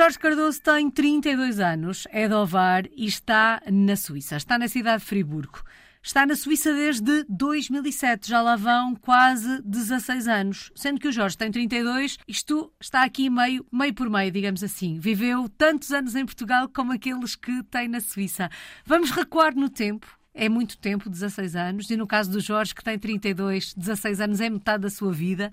Jorge Cardoso tem 32 anos, é de Ovar e está na Suíça. Está na cidade de Friburgo. Está na Suíça desde 2007, já lá vão quase 16 anos. Sendo que o Jorge tem 32, isto está aqui meio, meio por meio, digamos assim. Viveu tantos anos em Portugal como aqueles que tem na Suíça. Vamos recuar no tempo. É muito tempo, 16 anos, e no caso do Jorge, que tem 32, 16 anos é metade da sua vida.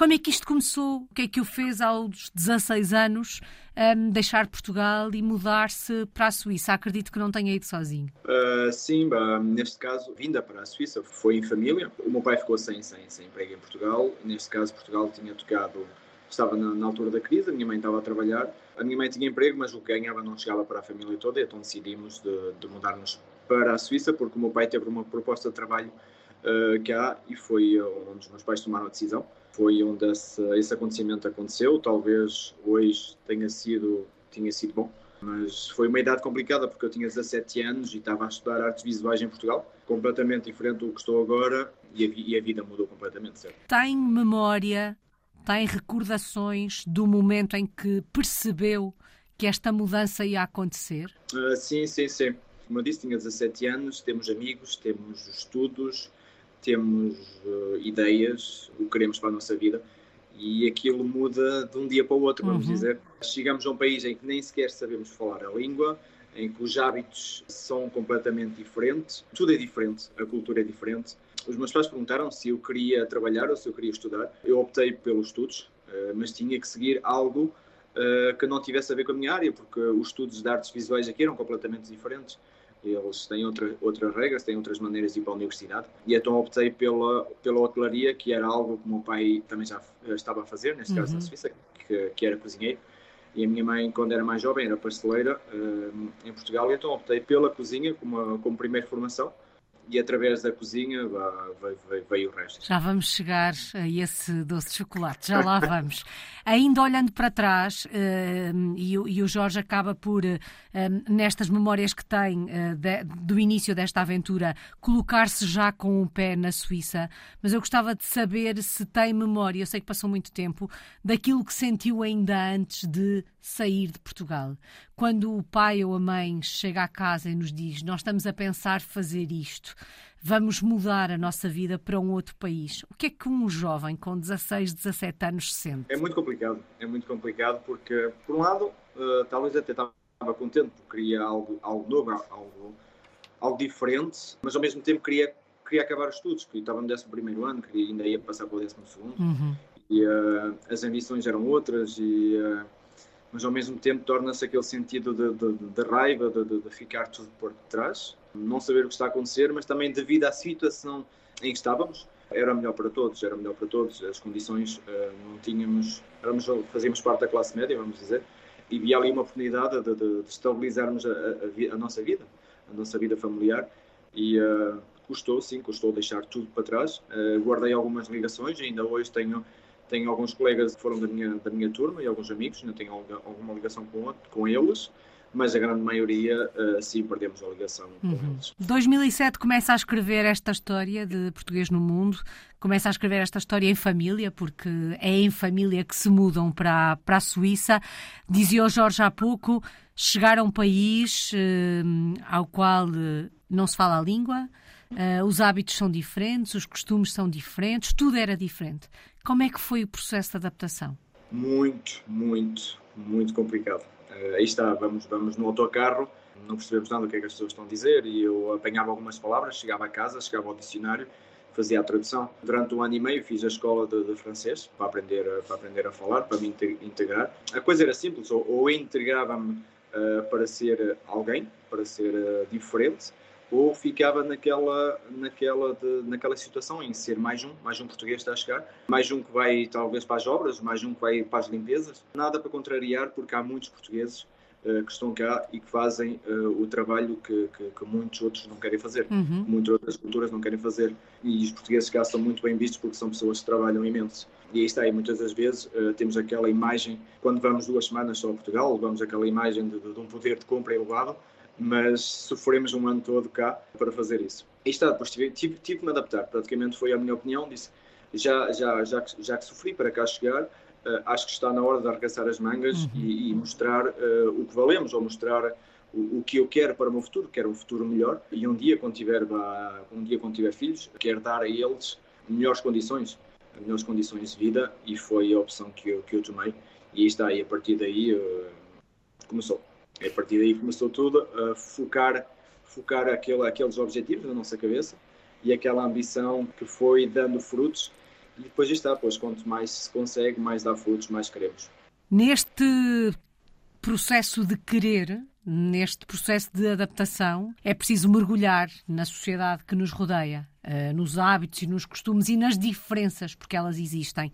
Como é que isto começou? O que é que o fez aos 16 anos um, deixar Portugal e mudar-se para a Suíça? Acredito que não tenha ido sozinho. Uh, sim, bah, neste caso, vinda para a Suíça foi em família. O meu pai ficou sem, sem, sem emprego em Portugal. Neste caso, Portugal tinha tocado, estava na, na, altura da crise, a minha mãe estava a trabalhar. A minha mãe tinha emprego, mas o que ganhava não chegava para a família toda, então decidimos de, de mudar-nos para a Suíça, porque o meu pai teve uma proposta de trabalho uh, cá e foi onde os meus pais tomaram a decisão foi onde esse, esse acontecimento aconteceu. Talvez hoje tenha sido, tinha sido bom, mas foi uma idade complicada porque eu tinha 17 anos e estava a estudar artes visuais em Portugal, completamente diferente do que estou agora e a, e a vida mudou completamente. Certo? Tem memória, tem recordações do momento em que percebeu que esta mudança ia acontecer? Uh, sim, sim, sim. Como eu disse, tinha 17 anos, temos amigos, temos estudos, temos uh, ideias, o que queremos para a nossa vida e aquilo muda de um dia para o outro, vamos uhum. dizer. Chegamos a um país em que nem sequer sabemos falar a língua, em que os hábitos são completamente diferentes, tudo é diferente, a cultura é diferente. Os meus pais perguntaram se eu queria trabalhar ou se eu queria estudar. Eu optei pelos estudos, uh, mas tinha que seguir algo uh, que não tivesse a ver com a minha área, porque os estudos de artes visuais aqui eram completamente diferentes eles têm outra, outras regras, têm outras maneiras de ir para a universidade e então optei pela, pela hotelaria, que era algo que o meu pai também já estava a fazer, neste caso uhum. na Suíça, que, que era cozinheiro. E a minha mãe, quando era mais jovem, era pasteleira uh, em Portugal, e então optei pela cozinha como, como primeira formação e através da cozinha veio, veio, veio, o resto. Já vamos chegar a esse doce de chocolate, já lá vamos. Ainda olhando para trás, uh, e, o Jorge acaba por, uh, nestas memórias que tem de, do início desta aventura, colocar-se já com o pé na Suíça, mas eu gostava de saber se tem memória, eu sei que passou muito tempo, daquilo que sentiu ainda antes de sair de Portugal. Quando o pai ou a mãe chega à casa e nos diz: Nós estamos a pensar fazer isto, vamos mudar a nossa vida para um outro país. O que é que um jovem com 16, 17 anos sente? É muito complicado, é muito complicado porque, por um lado, uh, talvez até estava contente porque queria algo, algo novo, algo, algo diferente, mas ao mesmo tempo queria, queria acabar os estudos, porque estava no 11 ano, queria, ainda ia passar para o 12 uhum. e uh, as ambições eram outras e. Uh, mas ao mesmo tempo torna-se aquele sentido de, de, de raiva, de, de, ficar tudo por trás, não saber o que está a acontecer, mas também devido à situação em que estávamos, era melhor para todos, era melhor para todos, as condições uh, não tínhamos, éramos, fazíamos parte da classe média, vamos dizer, e havia ali uma oportunidade de, de, de estabilizarmos a, a, a, nossa vida, a nossa vida familiar, e uh, custou, sim, custou deixar tudo para trás, uh, guardei algumas ligações, ainda hoje tenho tenho alguns colegas que foram da minha, da minha turma e alguns amigos, ainda tenho alguma ligação com, com eles, mas a grande maioria, uh, sim, perdemos a ligação uhum. com eles. 2007 começa a escrever esta história de Português no Mundo, começa a escrever esta história em família, porque é em família que se mudam para, para a Suíça. Dizia o Jorge há pouco, chegar a um país uh, ao qual uh, não se fala a língua, os hábitos são diferentes, os costumes são diferentes, tudo era diferente. Como é que foi o processo de adaptação? Muito, muito, muito complicado. Uh, aí está, vamos, vamos no autocarro, não percebemos nada do que é que as pessoas estão a dizer e eu apanhava algumas palavras, chegava a casa, chegava ao dicionário, fazia a tradução. Durante um ano e meio fiz a escola de, de francês para aprender, para aprender a falar, para me integrar. A coisa era simples, ou, ou integrava-me uh, para ser alguém, para ser uh, diferente, ou ficava naquela, naquela, de, naquela situação em ser mais um, mais um português está a chegar, mais um que vai talvez para as obras, mais um que vai para as limpezas. Nada para contrariar, porque há muitos portugueses uh, que estão cá e que fazem uh, o trabalho que, que, que, muitos outros não querem fazer, uhum. muitas outras culturas não querem fazer. E os portugueses cá são muito bem vistos porque são pessoas que trabalham imenso. E aí está, e muitas das vezes uh, temos aquela imagem, quando vamos duas semanas só a Portugal, levamos aquela imagem de, de, de um poder de compra elevado, mas sofremos um ano todo cá para fazer isso. E está, depois tive, tive, tive que me adaptar, praticamente foi a minha opinião, disse, já, já, já, já que sofri para cá chegar, uh, acho que está na hora de arregaçar as mangas uhum. e, e, mostrar uh, o que valemos, ou mostrar o, o, que eu quero para o meu futuro, quero um futuro melhor. E um dia, quando tiver, um dia, quando tiver filhos, quero dar a eles melhores condições, melhores condições de vida, e foi a opção que eu, que eu tomei. E está, e a partir daí uh, começou. A partir daí começou tudo a focar, focar aquele, aqueles objetivos na nossa cabeça e aquela ambição que foi dando frutos e depois está, pois quanto mais se consegue, mais dá frutos, mais queremos. Neste processo de querer, neste processo de adaptação, é preciso mergulhar na sociedade que nos rodeia, eh, nos hábitos e nos costumes e nas diferenças, porque elas existem.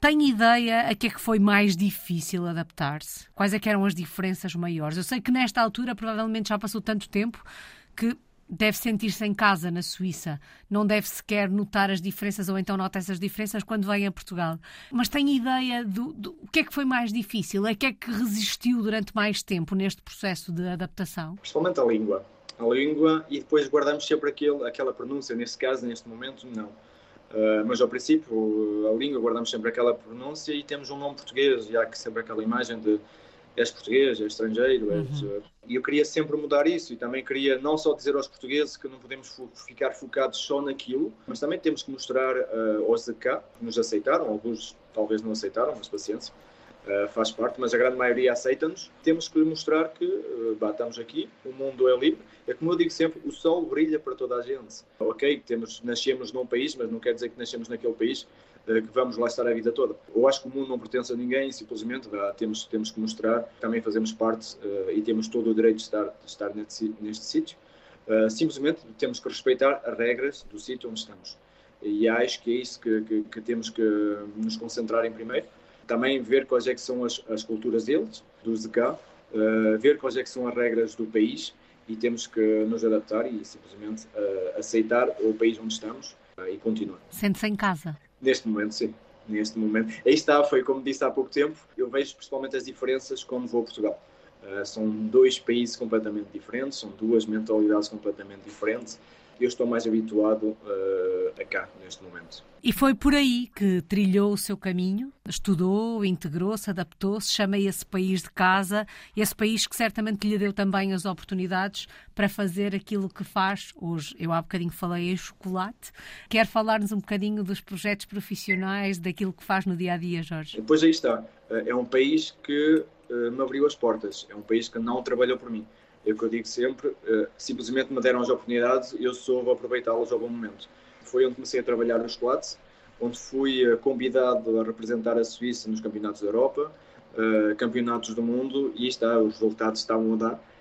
Tem ideia a que é que foi mais difícil adaptar-se? Quais é que eram as diferenças maiores? Eu sei que nesta altura provavelmente já passou tanto tempo que deve sentir-se em casa na Suíça, não deve sequer notar as diferenças ou então nota essas diferenças quando vem a Portugal. Mas tem ideia do, do que é que foi mais difícil? A que é que resistiu durante mais tempo neste processo de adaptação? Principalmente a língua. A língua e depois guardamos sempre aquele, aquela pronúncia, neste caso, neste momento, não. Uh, mas ao princípio, a língua, guardamos sempre aquela pronúncia e temos um nome português, e há que sempre aquela imagem de és português, és estrangeiro, és... Uhum. E eu queria sempre mudar isso e também queria não só dizer aos portugueses que não podemos ficar focados só naquilo, mas também temos que mostrar uh, aos de cá, que nos aceitaram, alguns talvez não aceitaram, mas paciência, uh, faz parte, mas a grande maioria aceita-nos. Temos que mostrar que uh, bah, estamos aqui, o mundo é livre. É como eu digo sempre, o sol brilha para toda a gente. Ok, temos, nascemos num país, mas não quer dizer que nascemos naquele país que vamos lá estar a vida toda. Eu acho que o mundo não pertence a ninguém, simplesmente temos, temos que mostrar que também fazemos parte uh, e temos todo o direito de estar, de estar neste, neste sítio. Simplesmente temos que respeitar as regras do sítio onde estamos. E acho que é isso que, que, que, temos que nos concentrar em primeiro. Também ver quais é que são as, as culturas deles, dos de cá, uh, ver quais é que são as regras do país e temos que nos adaptar e simplesmente aceitar o país onde estamos e continuar. Sente-se em casa? Neste momento, sim. Neste momento. Aí está, foi como disse há pouco tempo, eu vejo principalmente as diferenças quando vou a Portugal. Uh, são dois países completamente diferentes, são duas mentalidades completamente diferentes eu estou mais habituado uh, a cá, neste momento. E foi por aí que trilhou o seu caminho, estudou, integrou-se, adaptou-se, chama esse país de casa, esse país que certamente lhe deu também as oportunidades para fazer aquilo que faz hoje. Eu há bocadinho falei em chocolate. Quer falar-nos um bocadinho dos projetos profissionais, daquilo que faz no dia a dia, Jorge? Pois aí está. É um país que uh, me abriu as portas. É um país que não trabalhou por mim é o que eu digo sempre, uh, simplesmente me deram as oportunidades e eu soube aproveitá-las ao bom momento. Foi onde comecei a trabalhar no chocolate, onde fui uh, convidado a representar a Suíça nos campeonatos da Europa, uh, campeonatos do mundo, e está, os resultados estavam a dar,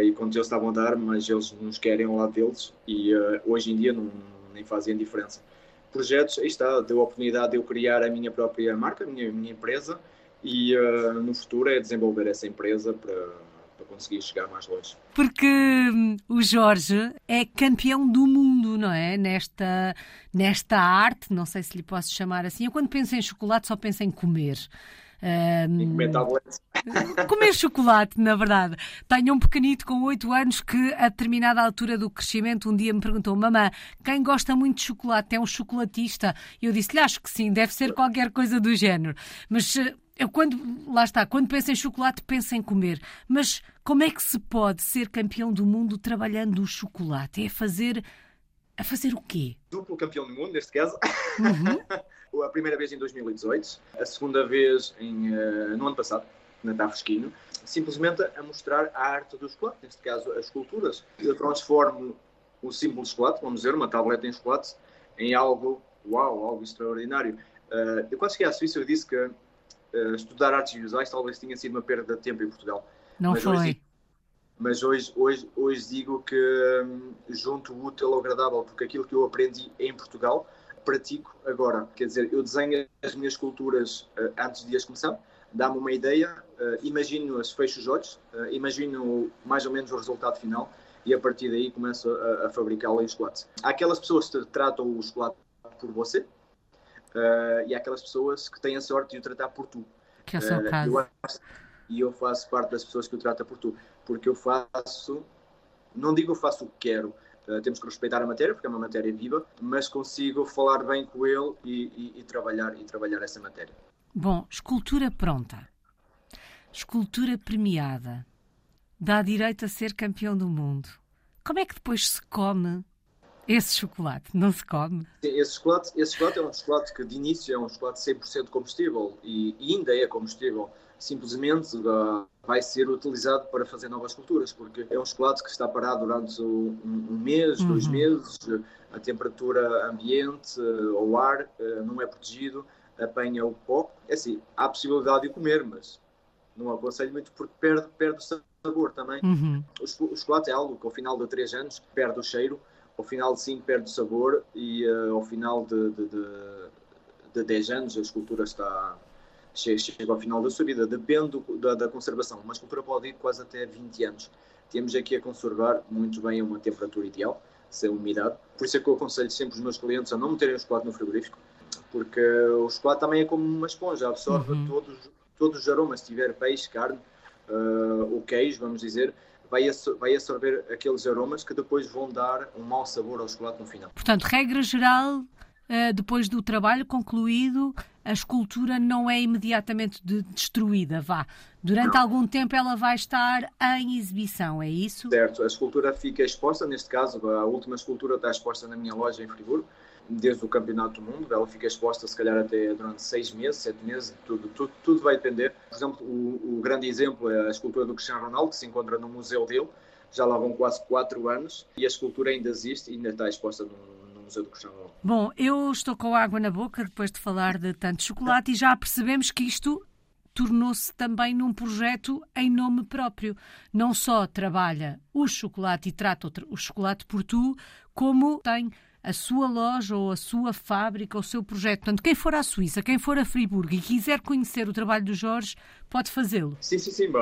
e quando eles estavam a dar, mas eles nos querem ao lado deles, e hoje em dia não, nem fazem diferença. Projetos, aí está, deu a oportunidade de eu criar a minha própria marca, a minha, minha empresa, e no futuro é desenvolver essa empresa para conseguir chegar mais longe. Porque hum, o Jorge é campeão do mundo, não é? Nesta, nesta arte, não sei se lhe posso chamar assim. Eu quando penso em chocolate só penso em comer. Um, comer tabletes. Comer chocolate, na verdade. Tenho um pequenito com 8 anos que, a determinada altura do crescimento, um dia me perguntou: Mamã, quem gosta muito de chocolate é um chocolatista? E eu disse-lhe: Acho que sim, deve ser qualquer coisa do género. Mas eh, eu quando, lá está, quando penso em chocolate, penso em comer. Mas como é que se pode ser campeão do mundo trabalhando o chocolate? É fazer. A fazer o quê? Duplo campeão do mundo, neste caso. Uhum. a primeira vez em 2018, a segunda vez em, uh, no ano passado, na Fresquinho. Simplesmente a mostrar a arte do chocolate, neste caso as esculturas. Eu transformo o símbolo de chocolate, vamos dizer, uma tableta em chocolate, em algo uau, algo extraordinário. Uh, eu quando cheguei à Suíça, eu disse que uh, estudar artes visuais talvez tenha sido uma perda de tempo em Portugal. Não mas foi. Hoje, mas hoje, hoje, hoje digo que um, junto o útil ao agradável, porque aquilo que eu aprendi em Portugal, pratico agora. Quer dizer, eu desenho as minhas esculturas uh, antes de as começar, dá-me uma ideia, uh, imagino-as, fecho os olhos, uh, imagino mais ou menos o resultado final e a partir daí começo a, a fabricá-la em chocolate. Há aquelas pessoas que tratam o chocolate por você, e há aquelas pessoas que têm a sorte de o tratar por tu. Que é o seu caso. Eu, e eu faço parte das pessoas que o trata por tu, porque eu faço, não digo eu faço o que quero, uh, temos que respeitar a matéria, porque é uma matéria viva, mas consigo falar bem com ele e, e, e trabalhar, e trabalhar essa matéria. Bom, escultura pronta, escultura premiada, dá direito a ser campeão do mundo. Como é que depois se come esse chocolate? Não se come? Esse chocolate, esse chocolate é um chocolate que de início é um chocolate 100% combustível e, e ainda é combustível. Simplesmente uh, vai ser utilizado para fazer novas culturas, porque é um chocolate que está parado durante um, um mês, uhum. dois meses, a temperatura ambiente, uh, o ar uh, não é protegido, apanha o pó. É assim, há a possibilidade de comer, mas não aconselho muito porque perde, perde o sabor também. Uhum. O, chocolate é algo que ao final de 3 anos perde o cheiro, ao final de 5 perde o sabor e uh, ao final de, de, de, de 10 anos a escultura está chega, ao final da sua vida. Depende do, da, da, conservação. Uma escultura pode ir quase até 20 anos. Temos aqui a conservar muito bem a uma temperatura ideal, sem umidade. Por isso é que eu aconselho sempre os meus clientes a não meterem o chocolate no frigorífico, porque o chocolate também é como uma esponja, absorve uhum. todos, todos os aromas. Se tiver peixe, carne, uh, o queijo, vamos dizer, vai, vai absorver aqueles aromas que depois vão dar um mau sabor ao chocolate no final. Portanto, regra geral, uh, depois do trabalho concluído, a escultura não é imediatamente de, destruída, vá. Durante não. algum tempo ela vai estar em exibição, é isso? Certo, a escultura fica exposta, neste caso, a última escultura está exposta na minha loja em Friburgo, desde o Campeonato do Mundo, ela fica exposta se calhar até durante seis meses, sete meses, tudo, tudo, tudo vai depender. Por exemplo, o, o, grande exemplo é a escultura do Cristiano Ronaldo, que se encontra no museu dele, já lá vão quase quatro anos, e a escultura ainda existe ainda está exposta no Museu do. Bom, eu estou com água na boca depois de falar de tanto chocolate e já percebemos que isto tornou-se também num projeto em nome próprio. Não só trabalha o chocolate e trata o chocolate por tu, como tem a sua loja ou a sua fábrica, o seu projeto. Portanto, quem for à Suíça, quem for a Friburgo e quiser conhecer o trabalho do Jorge, pode fazê-lo. Sim, sim, sim.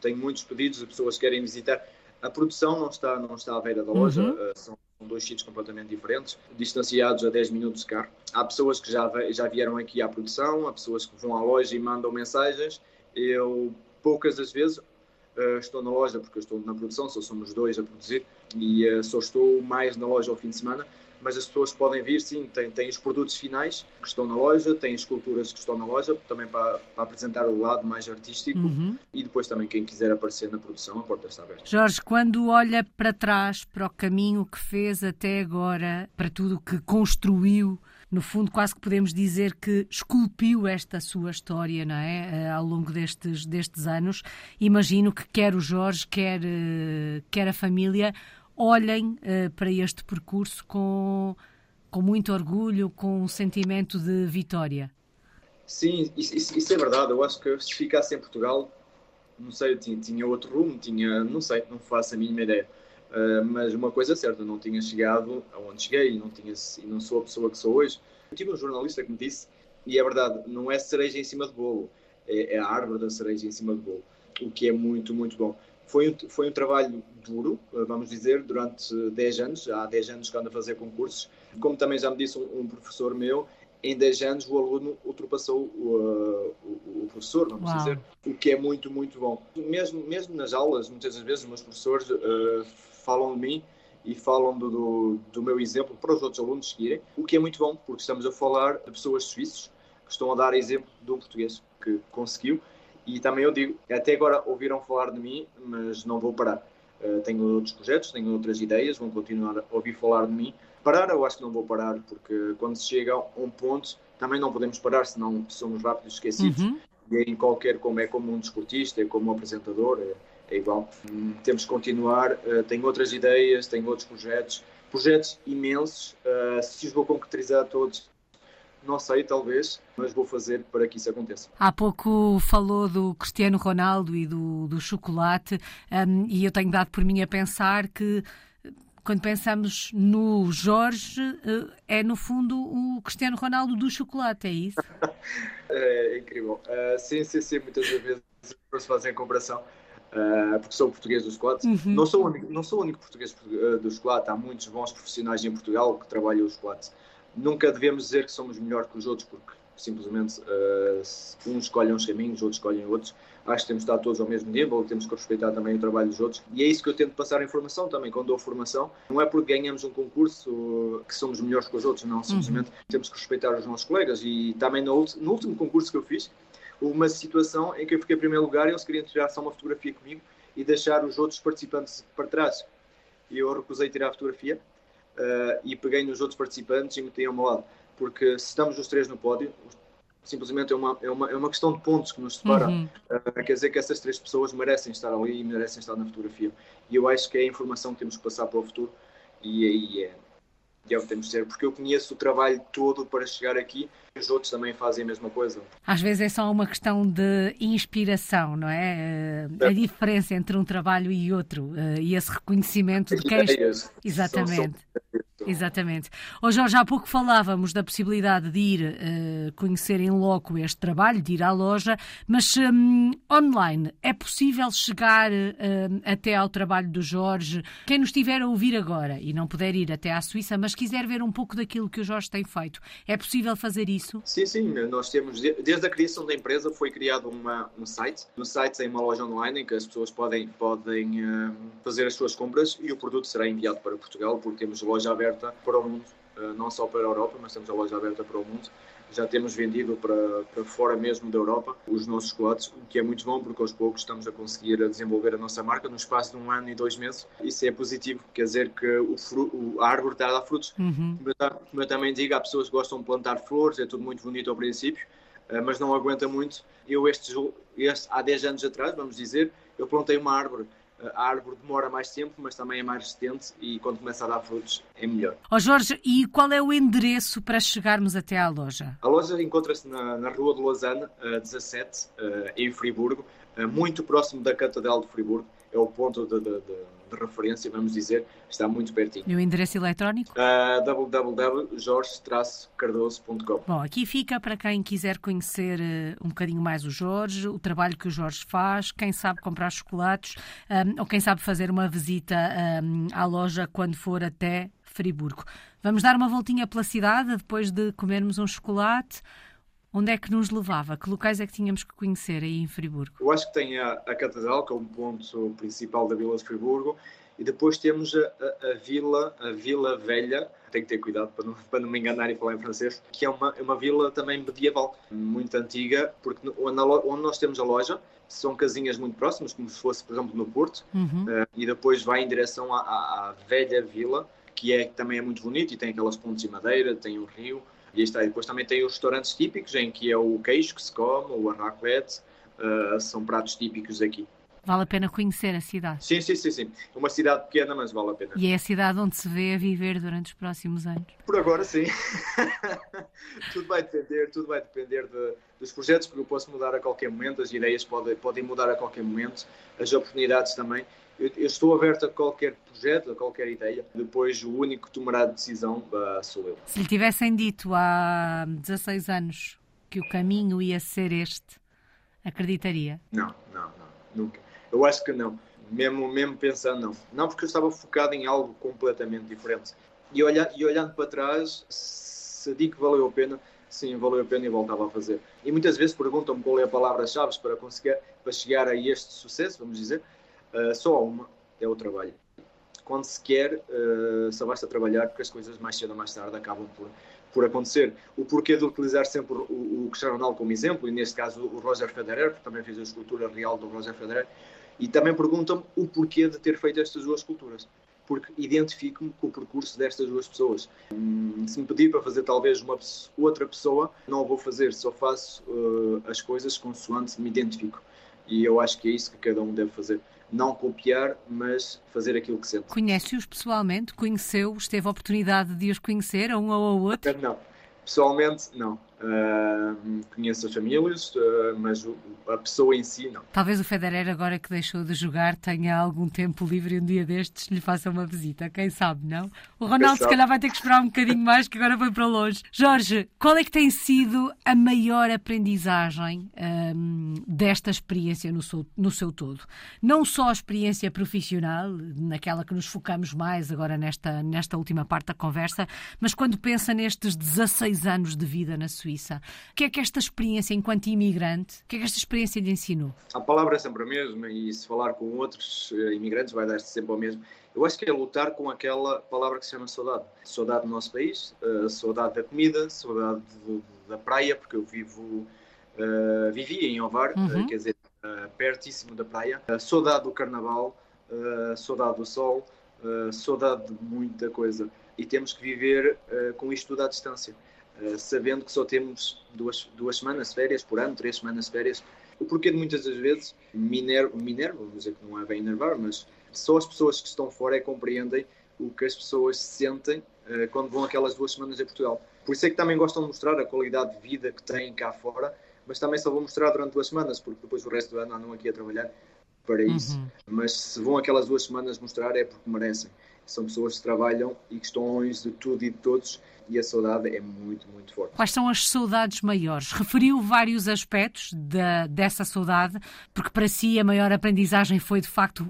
Tenho muitos pedidos de pessoas que querem visitar. A produção não está, não está à beira da loja, uhum. uh, são dois sítios completamente diferentes, distanciados a 10 minutos de carro. Há pessoas que já, já vieram aqui à produção, há pessoas que vão à loja e mandam mensagens. Eu, poucas das vezes, uh, estou na loja porque eu estou na produção, só somos dois a produzir, e uh, só estou mais na loja ao fim de semana mas as pessoas podem vir, sim, tem, tem os produtos finais que estão na loja, tem as esculturas que estão na loja, também para, para apresentar o lado mais artístico uhum. e depois também quem quiser aparecer na produção, a porta está aberta. Jorge, quando olha para trás, para o caminho que fez até agora, para tudo o que construiu, no fundo, quase que podemos dizer que esculpiu esta sua história, não é? Eh, ao longo destes, destes anos. Imagino que quer o Jorge, quer, eh, quer a família, olhem uh, para este percurso com, com muito orgulho, com um sentimento de vitória. Sim, isso, isso, é verdade. Eu acho que se ficasse em Portugal, não sei, tinha, tinha outro rumo, tinha, não sei, não faço a mínima ideia. Uh, mas uma coisa é certa, não tinha chegado aonde cheguei, não, tinha, não sou a pessoa que sou hoje. Eu tive um jornalista que me disse, e é verdade, não é cereja em cima do bolo, é, é a árvore da cereja em cima do bolo, o que é muito, muito bom. Foi um, foi um trabalho duro, eh, vamos dizer, durante 10 anos. Há 10 anos que ando a fazer concursos. Como também já me disse um, professor meu, em 10 anos o aluno ultrapassou o, o, o professor, vamos Uau. dizer, o que é muito, muito bom. Mesmo, mesmo nas aulas, muitas das vezes, os meus professores uh, falam de mim e falam do, do, do, meu exemplo para os outros alunos seguirem, o que é muito bom, porque estamos a falar de pessoas suíços que estão a dar exemplo de um português que conseguiu e também eu digo, até agora ouviram falar de mim, mas não vou parar. Uh, tenho outros projetos, tenho outras ideias, vão continuar a ouvir falar de mim. Parar, eu acho que não vou parar, porque quando se chega a um ponto, também não podemos parar, senão somos rápidos esquecidos. Uhum. E em qualquer, como é como um desportista, é como um apresentador, é, é igual. Hum, temos que continuar. Uh, tenho outras ideias, tenho outros projetos, projetos imensos. Uh, se os vou concretizar todos, não sei, talvez, mas vou fazer para que isso aconteça. Há pouco falou do Cristiano Ronaldo e do, do chocolate, um, e eu tenho dado por mim a pensar que quando pensamos no Jorge, eh, é no fundo o Cristiano Ronaldo do chocolate, é isso? é, incrível. Uh, sim, sim, sim, muitas vezes se fazem comparação. Uh, porque sou português do chocolate. Uhum. Não, sou único, não sou o único português do chocolate, há muitos bons profissionais em Portugal que trabalham o chocolate nunca devemos dizer que somos melhor que os outros, porque simplesmente uh, uns escolhem uns caminhos, outros escolhem outros. acho que temos de estar todos ao mesmo nível, temos que respeitar também o trabalho dos outros. E é isso que eu tento passar a informação também, quando dou formação. Não é porque ganhamos um concurso que somos melhores que os outros, não. Simplesmente uhum. temos que respeitar os nossos colegas. E também no, no, último concurso que eu fiz, houve uma situação em que eu fiquei em primeiro lugar e eles queriam tirar só uma fotografia comigo e deixar os outros participantes para trás. E eu recusei tirar a fotografia uh, e peguei nos outros participantes e meti ao meu lado. Porque se estamos os três no pódio, simplesmente é uma, é uma, é uma questão de pontos que nos separa. Uhum. Uh, quer dizer que essas três pessoas merecem estar ali e merecem estar na fotografia. E eu acho que é a informação que temos que passar para o futuro e aí é, e é o que temos de ser, porque eu conheço o trabalho todo para chegar aqui e os outros também fazem a mesma coisa. Às vezes é só uma questão de inspiração, não é? é. A diferença entre um trabalho e outro uh, e esse reconhecimento de quem. Exatamente. Exatamente. Ô Jorge, há pouco falávamos da possibilidade de ir uh, conhecer em loco este trabalho, de ir à loja, mas um, online é possível chegar uh, até ao trabalho do Jorge? Quem nos estiver a ouvir agora e não puder ir até à Suíça, mas quiser ver um pouco daquilo que o Jorge tem feito, é possível fazer isso? Sim, sim. Nós temos, desde a criação da empresa, foi criado uma, um site. No site tem uma loja online em que as pessoas podem, podem uh, fazer as suas compras e o produto será enviado para Portugal, porque temos loja aberta aberta para o mundo, eh, não só para a Europa, mas temos a loja aberta para o mundo. Já temos vendido para, para fora mesmo da Europa os nossos chocolates, o que é muito bom porque aos poucos estamos a conseguir desenvolver a nossa marca no espaço de um ano e dois meses. Isso é positivo, quer dizer que o fru, a árvore está a dar frutos. Uhum. Como eu também digo, há pessoas que gostam de plantar flores, é tudo muito bonito ao princípio, eh, mas não aguenta muito. Eu, este, há 10 anos atrás, vamos dizer, eu plantei uma árvore a árvore demora mais tempo, mas também é mais resistente e quando começa a dar frutos é melhor. Oh Jorge, e qual é o endereço para chegarmos até à loja? A loja encontra-se na, na, Rua de Lausanne, 17, uh, em Friburgo, uh, muito próximo da Catedral de Friburgo. É o ponto de, de, de de referência, vamos dizer, está muito pertinho. E o endereço eletrónico? Uh, www.jorge-cardoso.com Bom, aqui fica para quem quiser conhecer uh, um bocadinho mais o Jorge, o trabalho que o Jorge faz, quem sabe comprar chocolates um, ou quem sabe fazer uma visita um, à loja quando for até Friburgo. Vamos dar uma voltinha pela cidade depois de comermos um chocolate. Onde é que nos levava? Que locais é que tínhamos que conhecer aí em Friburgo? Eu acho que tem a, a Catedral, que é um ponto principal da Vila de Friburgo, e depois temos a, a, a, vila, a Vila Velha, tenho que ter cuidado para não, para não me enganar e falar em francês, que é uma, é uma vila também medieval, muito antiga, porque onde, onde nós temos a loja são casinhas muito próximas, como se fosse, por exemplo, no Porto, uhum. uh, e depois vai em direção à, à, à velha vila, que é, também é muito bonito e tem aquelas pontes de madeira, tem o rio, e está. depois também tem os restaurantes típicos, em que é o queijo que se come, o raclette, uh, são pratos típicos aqui. Vale a pena conhecer a cidade. Sim, sim, sim, sim. É uma cidade pequena, mas vale a pena. E é a cidade onde se vê a viver durante os próximos anos. Por agora, sim. tudo vai depender, tudo vai depender de, dos projetos, porque eu posso mudar a qualquer momento, as ideias podem, podem mudar a qualquer momento, as oportunidades também. Eu, eu, estou aberto a qualquer projeto, a qualquer ideia. Depois, o único que tomará a decisão uh, sou eu. Se lhe tivessem dito há 16 anos que o caminho ia ser este, acreditaria? Não, não, não, nunca. Eu acho que não. Mesmo, mesmo pensando, não. Não, porque eu estava focado em algo completamente diferente. E, olha, e olhando para trás, se digo que valeu a pena, sim, valeu a pena e voltava a fazer. E muitas vezes perguntam-me qual é a palavra-chave para conseguir para chegar a este sucesso, vamos dizer. Uh, só uma, é o trabalho. Quando se quer, uh, só basta trabalhar, porque as coisas mais cedo ou mais tarde acabam por, por acontecer. O porquê de utilizar sempre o, o Cristiano Ronaldo como exemplo, e neste caso o Roger Federer, porque também fiz a escultura real do Roger Federer, e também perguntam-me o porquê de ter feito estas duas esculturas. Porque identifico-me com o percurso destas duas pessoas. Hum, se me pedir para fazer talvez uma outra pessoa, não vou fazer, só faço uh, as coisas consoante me identifico. E eu acho que é isso que cada um deve fazer não copiar, mas fazer aquilo que sente. Conhece-os pessoalmente? Conheceu-os? Teve a oportunidade de os conhecer, a um ou ao outro? Não, pessoalmente não. Uh, conheço as famílias, uh, mas o, a pessoa em si não. Talvez o Federer, agora que deixou de jogar, tenha algum tempo livre e um dia destes lhe faça uma visita. Quem sabe, não? O Ronaldo, se calhar, vai ter que esperar um bocadinho mais, que agora foi para longe. Jorge, qual é que tem sido a maior aprendizagem um, desta experiência no seu, no seu todo? Não só a experiência profissional, naquela que nos focamos mais agora nesta, nesta última parte da conversa, mas quando pensa nestes 16 anos de vida na Suíça Suíça. O que é que esta experiência enquanto imigrante, o que é que esta experiência lhe ensinou? A palavra é sempre a mesma e se falar com outros eh, imigrantes vai dar-se sempre ao mesmo. Eu acho que é lutar com aquela palavra que se chama saudade. Saudade do nosso país, uh, saudade da comida, saudade de, da praia, porque eu vivo, uh, vivi em Ovar, uhum. uh, quer dizer, pertíssimo da praia. saudade do carnaval, saudade do sol, saudade de muita coisa. E temos que viver com isto tudo à distância. Sabendo que só temos duas, duas semanas de férias por ano, três semanas de férias, o porquê de muitas das vezes minervo, minervo, vamos dizer que não é bem enervar, mas só as pessoas que estão fora é que compreendem o que as pessoas sentem uh, quando vão aquelas duas semanas a Portugal. Por isso é que também gostam de mostrar a qualidade de vida que têm cá fora, mas também só vão mostrar durante duas semanas, porque depois o resto do ano andam aqui a trabalhar para isso. Uhum. Mas se vão aquelas duas semanas mostrar é porque merecem. São pessoas que trabalham e que estão longe de tudo e de todos e a saudade é muito, muito forte. Quais são as saudades maiores? Referiu vários aspectos de, dessa saudade, porque para si a maior aprendizagem foi de facto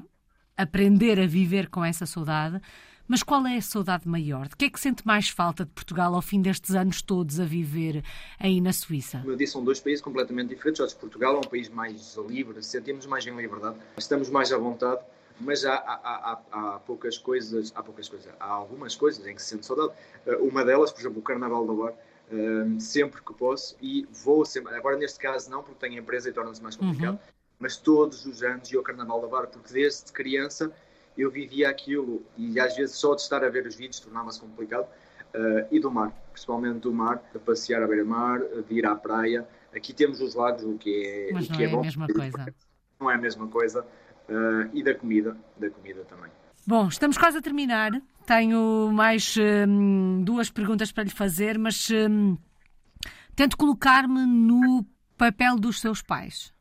aprender a viver com essa saudade. Mas qual é a saudade maior? De que é que sente mais falta de Portugal ao fim destes anos todos a viver aí na Suíça? Como eu disse, são dois países completamente diferentes. Portugal é um país mais livre, sentimos mais em liberdade, estamos mais à vontade, mas há, há, há, há poucas coisas, há poucas coisas, há algumas coisas em que se sente saudade. Eh, uma delas, por exemplo, o Carnaval da Bar, eh, sempre que posso, e vou sempre, agora neste caso não, porque tenho empresa e torna-se mais complicado, uhum mas todos os anos ia ao Carnaval da Bar, porque desde criança eu vivia aquilo e às vezes só de estar a ver os vídeos tornava-se complicado. Uh, e do mar, principalmente do mar, de passear à beira-mar, de ir à praia. Aqui temos os lagos, o que é, mas o que é, é bom. a mesma coisa. Não é a mesma coisa. Uh, e da comida, da comida também. Bom, estamos quase a terminar. Tenho mais hum, duas perguntas para lhe fazer, mas hum, tento colocar-me no papel dos seus pais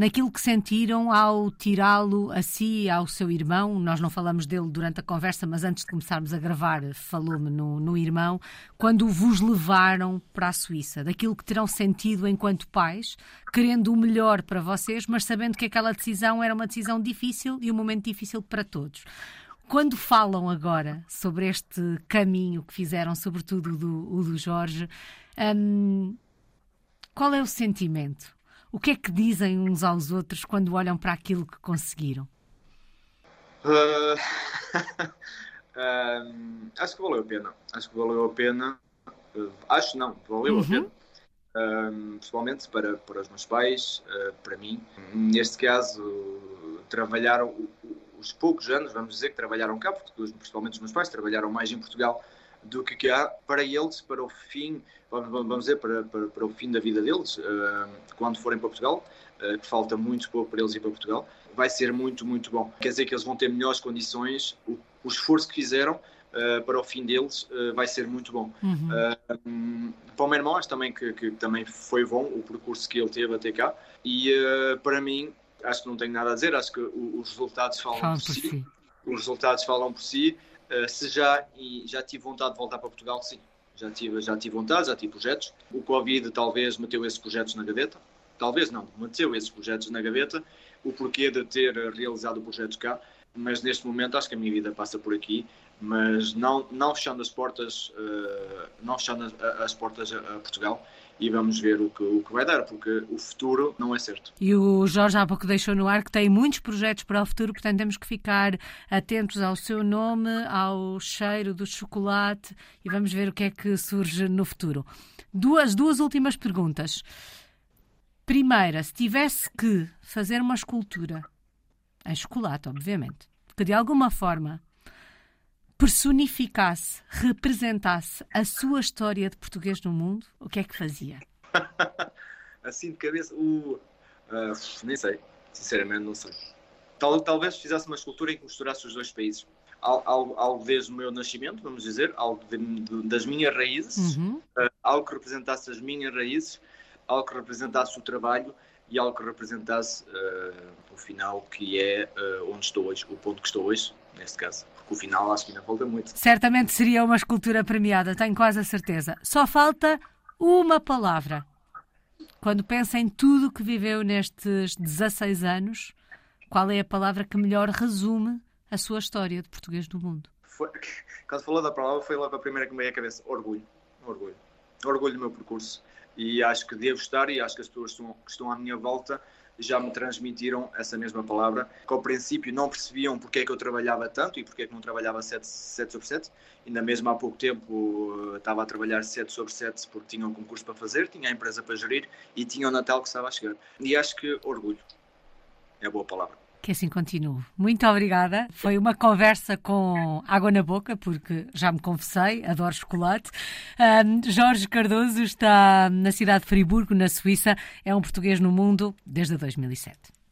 naquilo que sentiram ao tirá-lo a si ao seu irmão. Nós não falamos dele durante a conversa, mas antes de começarmos a gravar, falou-me no, no irmão, quando vos levaram para a Suíça, daquilo que terão sentido enquanto pais, querendo o melhor para vocês, mas sabendo que aquela decisão era uma decisão difícil e um momento difícil para todos quando falam agora sobre este caminho que fizeram, sobretudo do, o do Jorge, hum, qual é o sentimento? O que é que dizem uns aos outros quando olham para aquilo que conseguiram? Uh, uh, acho que valeu a pena. Acho que valeu a pena. Uh, acho não, valeu uhum. a pena. principalmente para, para os meus pais, para mim. Neste caso, trabalharam os poucos anos, vamos dizer, que trabalharam cá, porque principalmente os meus pais trabalharam mais em Portugal do que há para eles, para o fim, vamos dizer, para, para, para o fim da vida deles, quando forem para Portugal, uh, que falta muito pouco para eles ir para Portugal, vai ser muito, muito bom. Quer dizer que eles vão ter melhores condições, o, o esforço que fizeram uh, para o fim deles vai ser muito bom. Uhum. Um, para o meu irmão, acho também que, que, também foi bom o percurso que ele teve até cá, e para mim, acho que não tenho nada a dizer, acho que os resultados falam Fala por, por si. si. Os resultados falam por si. Uh, se já, já tive vontade de voltar para Portugal, sim. Já tive, já tive vontade, já tive projetos. O Covid talvez meteu esses projetos na gaveta. Talvez não, meteu esses projetos na gaveta. O porquê de ter realizado o projeto cá. Mas neste momento acho que a minha vida passa por aqui. Mas não, não fechando as portas, uh, não fechando as, as portas a Portugal e vamos ver o que, o que vai dar, porque o futuro não é certo. E o Jorge há pouco deixou no ar que tem muitos projetos para o futuro, portanto temos que ficar atentos ao seu nome, ao cheiro do chocolate e vamos ver o que é que surge no futuro. Duas, duas últimas perguntas. Primeira, se tivesse que fazer uma escultura em chocolate, obviamente, que de alguma forma personificasse, representasse a sua história de português no mundo, o que é que fazia? assim de cabeça, uh, uh, nem sei, sinceramente não sei. Tal, talvez fizesse uma escultura em que misturasse os dois países. Algo, algo desde o meu nascimento, vamos dizer, algo de, de, das minhas raízes, uhum. uh, algo que representasse as minhas raízes, algo que representasse o trabalho e algo que representasse uh, o final que é onde estou hoje, o ponto que estou hoje, neste caso o final acho que ainda falta muito. Certamente seria uma escultura premiada, tenho quase a certeza. Só falta uma palavra. Quando pensa em tudo que viveu nestes 16 anos, qual é a palavra que melhor resume a sua história de português do mundo? Foi, quando falou da palavra, foi logo a primeira que me veio à cabeça: orgulho. Orgulho. orgulho do meu percurso e acho que devo estar e acho que as pessoas que estão, que estão à minha volta já me transmitiram essa mesma palavra, que ao princípio não percebiam porque é que eu trabalhava tanto e porque é que não trabalhava 7, 7 sobre 7. Ainda mesmo há pouco tempo estava a trabalhar 7 sobre 7 porque tinha um concurso para fazer, tinha a empresa para gerir e tinha o Natal que estava a chegar. E acho que orgulho é a boa palavra. Que assim continue. Muito obrigada. Foi uma conversa com água na boca, porque já me confessei, adoro chocolate. Um, Jorge Cardoso está na cidade de Friburgo, na Suíça. É um português no mundo desde 2007.